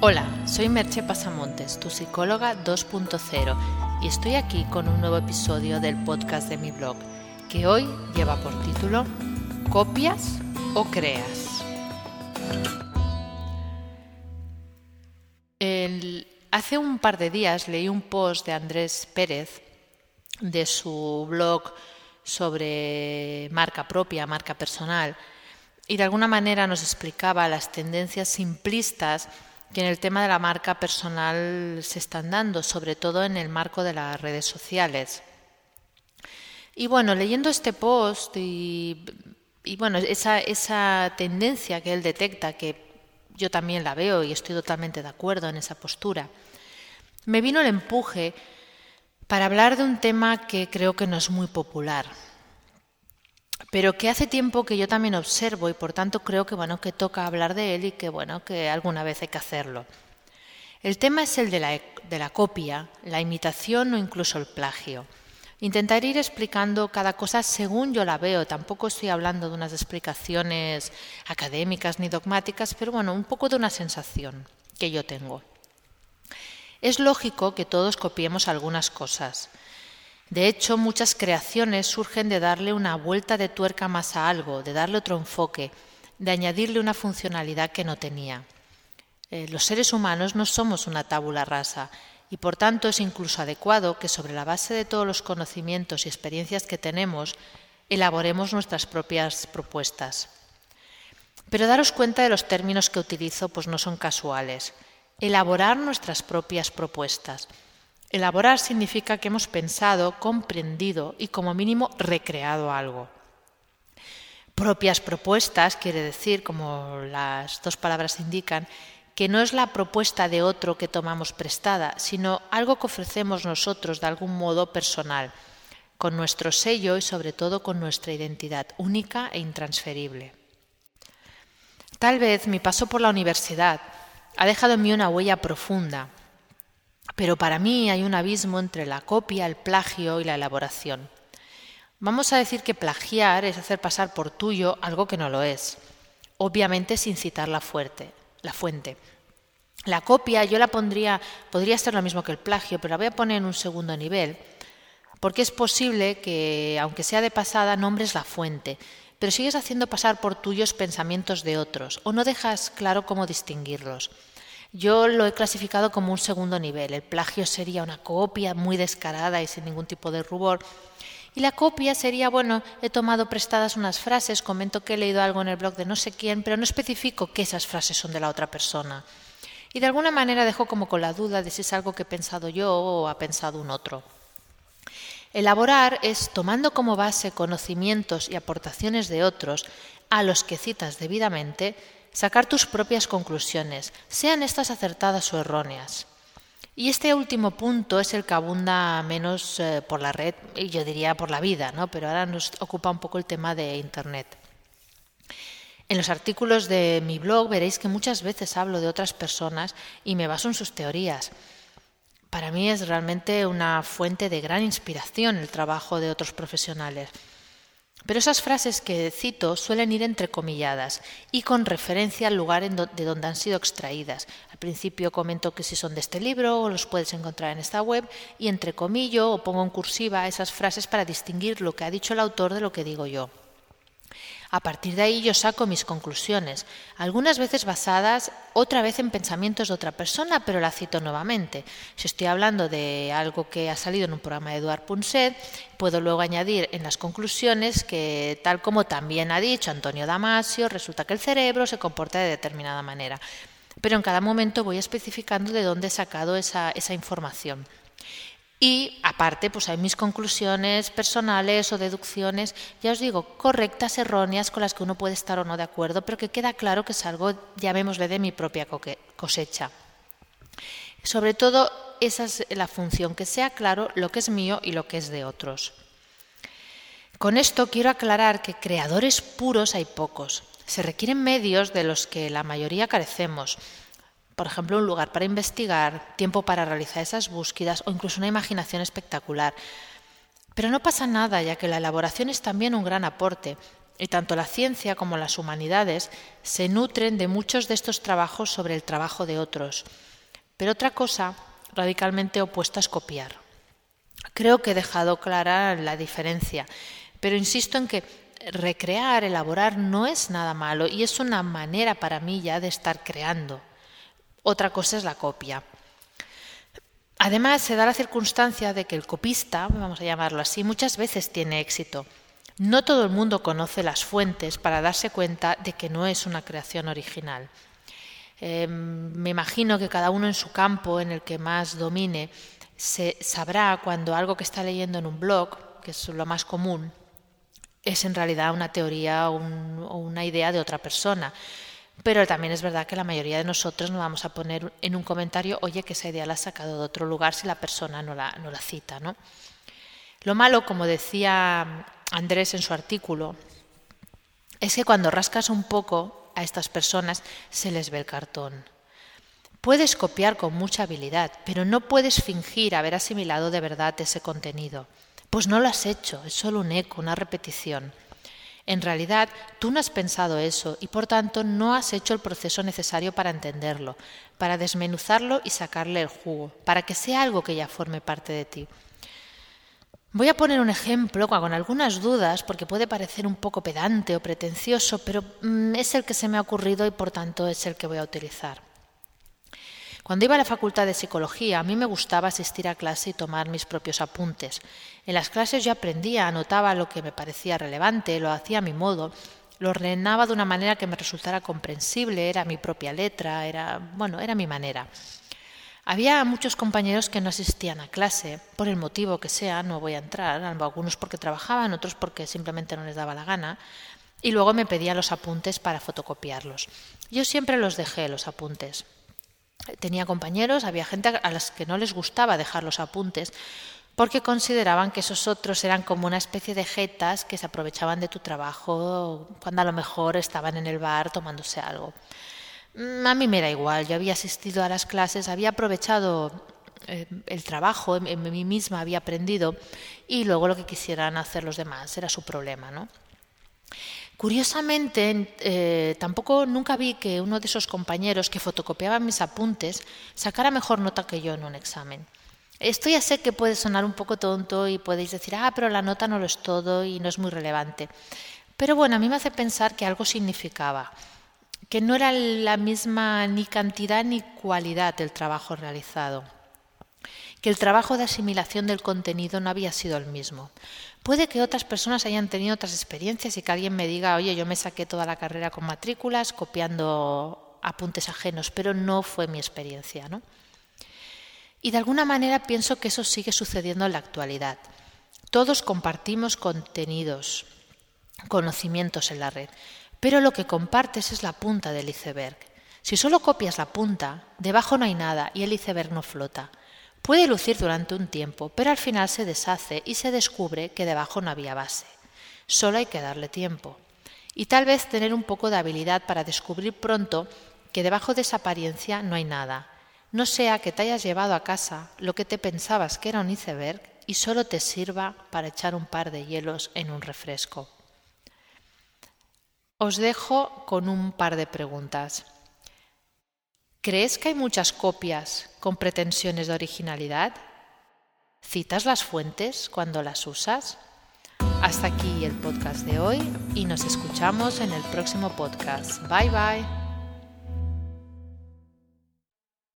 Hola, soy Merche Pasamontes, tu psicóloga 2.0, y estoy aquí con un nuevo episodio del podcast de mi blog, que hoy lleva por título ¿Copias o creas? hace un par de días leí un post de Andrés Pérez de su blog sobre marca propia, marca personal, y de alguna manera nos explicaba las tendencias simplistas que en el tema de la marca personal se están dando, sobre todo en el marco de las redes sociales. Y bueno, leyendo este post y, bueno, esa, tendencia que él detecta, que yo también la veo y estoy totalmente de acuerdo en esa postura, me vino el empuje para hablar de un tema que creo que no es muy popular, pero que hace tiempo que yo también observo y por tanto creo que bueno que toca hablar de él y que bueno que alguna vez hay que hacerlo. El tema es el de la, de la copia, la imitación o incluso el plagio. Intentaré ir explicando cada cosa según yo la veo. Tampoco estoy hablando de unas explicaciones académicas ni dogmáticas, pero bueno, un poco de una sensación que yo tengo. Es lógico que todos copiemos algunas cosas. De hecho, muchas creaciones surgen de darle una vuelta de tuerca más a algo, de darle otro enfoque, de añadirle una funcionalidad que no tenía. Eh, los seres humanos no somos una tábula rasa y por tanto es incluso adecuado que sobre la base de todos los conocimientos y experiencias que tenemos elaboremos nuestras propias propuestas. Pero daros cuenta de los términos que utilizo, pues no son casuales. Elaborar nuestras propias propuestas. Elaborar significa que hemos pensado, comprendido y como mínimo recreado algo. Propias propuestas quiere decir, como las dos palabras indican, que no es la propuesta de otro que tomamos prestada, sino algo que ofrecemos nosotros de algún modo personal, con nuestro sello y sobre todo con nuestra identidad única e intransferible. Tal vez mi paso por la universidad ha dejado en mí una huella profunda, pero para mí hay un abismo entre la copia, el plagio y la elaboración. Vamos a decir que plagiar es hacer pasar por tuyo algo que no lo es, obviamente sin citar la, la fuente. La copia yo la pondría, podría ser lo mismo que el plagio, pero la voy a poner en un segundo nivel, porque es posible que, aunque sea de pasada, nombres la fuente, pero sigues haciendo pasar por tuyos pensamientos de otros, o no dejas claro cómo distinguirlos. Yo lo he clasificado como un segundo nivel. El plagio sería una copia muy descarada y sin ningún tipo de rubor. Y la copia sería, bueno, he tomado prestadas unas frases, comento que he leído algo en el blog de no sé quién, pero no especifico que esas frases son de la otra persona. Y de alguna manera dejo como con la duda de si es algo que he pensado yo o ha pensado un otro. Elaborar es, tomando como base conocimientos y aportaciones de otros, a los que citas debidamente, sacar tus propias conclusiones, sean estas acertadas o erróneas. Y este último punto es el que abunda menos eh, por la red y yo diría por la vida, ¿no? pero ahora nos ocupa un poco el tema de Internet. En los artículos de mi blog veréis que muchas veces hablo de otras personas y me baso en sus teorías. Para mí es realmente una fuente de gran inspiración el trabajo de otros profesionales. Pero esas frases que cito suelen ir entrecomilladas y con referencia al lugar de donde han sido extraídas. Al principio comento que si son de este libro o los puedes encontrar en esta web y entrecomillo o pongo en cursiva esas frases para distinguir lo que ha dicho el autor de lo que digo yo. A partir de ahí yo saco mis conclusiones, algunas veces basadas otra vez en pensamientos de otra persona, pero la cito nuevamente. Si estoy hablando de algo que ha salido en un programa de Eduard Punset, puedo luego añadir en las conclusiones que, tal como también ha dicho Antonio Damasio, resulta que el cerebro se comporta de determinada manera. Pero en cada momento voy especificando de dónde he sacado esa, esa información. Y aparte, pues hay mis conclusiones personales o deducciones, ya os digo, correctas, erróneas, con las que uno puede estar o no de acuerdo, pero que queda claro que es algo, llamémosle, de mi propia cosecha. Sobre todo, esa es la función, que sea claro lo que es mío y lo que es de otros. Con esto quiero aclarar que creadores puros hay pocos. Se requieren medios de los que la mayoría carecemos por ejemplo, un lugar para investigar, tiempo para realizar esas búsquedas o incluso una imaginación espectacular. Pero no pasa nada, ya que la elaboración es también un gran aporte. y tanto la ciencia como las humanidades se nutren de muchos de estos trabajos sobre el trabajo de otros. Pero otra cosa radicalmente opuesta es copiar. Creo que he dejado clara la diferencia, pero insisto en que recrear, elaborar no es nada malo y es una manera para mí ya de estar creando. Otra cosa es la copia. Además, se da la circunstancia de que el copista, vamos a llamarlo así, muchas veces tiene éxito. No todo el mundo conoce las fuentes para darse cuenta de que no es una creación original. Em, me imagino que cada uno en su campo, en el que más domine, se sabrá cuando algo que está leyendo en un blog, que es lo más común, es en realidad una teoría o una idea de otra persona. Pero también es verdad que la mayoría de nosotros no vamos a poner en un comentario, oye, que esa idea la ha sacado de otro lugar si la persona no la, no la cita. ¿no? Lo malo, como decía Andrés en su artículo, es que cuando rascas un poco a estas personas se les ve el cartón. Puedes copiar con mucha habilidad, pero no puedes fingir haber asimilado de verdad ese contenido. Pues no lo has hecho, es solo un eco, una repetición. En realidad, tú no has pensado eso y por tanto no has hecho el proceso necesario para entenderlo, para desmenuzarlo y sacarle el jugo, para que sea algo que ya forme parte de ti. Voy a poner un ejemplo con algunas dudas porque puede parecer un poco pedante o pretencioso, pero mm, es el que se me ha ocurrido y por tanto es el que voy a utilizar. Cuando iba a la facultad de psicología, a mí me gustaba asistir a clase y tomar mis propios apuntes. En las clases yo aprendía, anotaba lo que me parecía relevante, lo hacía a mi modo, lo ordenaba de una manera que me resultara comprensible, era mi propia letra, era, bueno, era mi manera. Había muchos compañeros que no asistían a clase, por el motivo que sea, no voy a entrar, algunos porque trabajaban, otros porque simplemente no les daba la gana, y luego me pedían los apuntes para fotocopiarlos. Yo siempre los dejé, los apuntes tenía compañeros, había gente a las que no les gustaba dejar los apuntes porque consideraban que esos otros eran como una especie de jetas que se aprovechaban de tu trabajo cuando a lo mejor estaban en el bar tomándose algo. Mm, a mí me era igual, yo había asistido a las clases, había aprovechado eh, el trabajo, en, en, mí misma había aprendido y luego lo que quisieran hacer los demás era su problema, ¿no? Curiosamente, eh, tampoco nunca vi que uno de esos compañeros que fotocopiaban mis apuntes sacara mejor nota que yo en un examen. Esto ya sé que puede sonar un poco tonto y podéis decir, ah, pero la nota no lo es todo y no es muy relevante. Pero bueno, a mí me hace pensar que algo significaba, que no era la misma ni cantidad ni cualidad del trabajo realizado, que el trabajo de asimilación del contenido no había sido el mismo. Puede que otras personas hayan tenido otras experiencias y que alguien me diga, oye, yo me saqué toda la carrera con matrículas copiando apuntes ajenos, pero no fue mi experiencia. ¿no? Y de alguna manera pienso que eso sigue sucediendo en la actualidad. Todos compartimos contenidos, conocimientos en la red, pero lo que compartes es la punta del iceberg. Si solo copias la punta, debajo no hay nada y el iceberg no flota. Puede lucir durante un tiempo, pero al final se deshace y se descubre que debajo no había base. Solo hay que darle tiempo. Y tal vez tener un poco de habilidad para descubrir pronto que debajo de esa apariencia no hay nada. No sea que te hayas llevado a casa lo que te pensabas que era un iceberg y solo te sirva para echar un par de hielos en un refresco. Os dejo con un par de preguntas. ¿Crees que hay muchas copias con pretensiones de originalidad? ¿Citas las fuentes cuando las usas? Hasta aquí el podcast de hoy y nos escuchamos en el próximo podcast. Bye bye.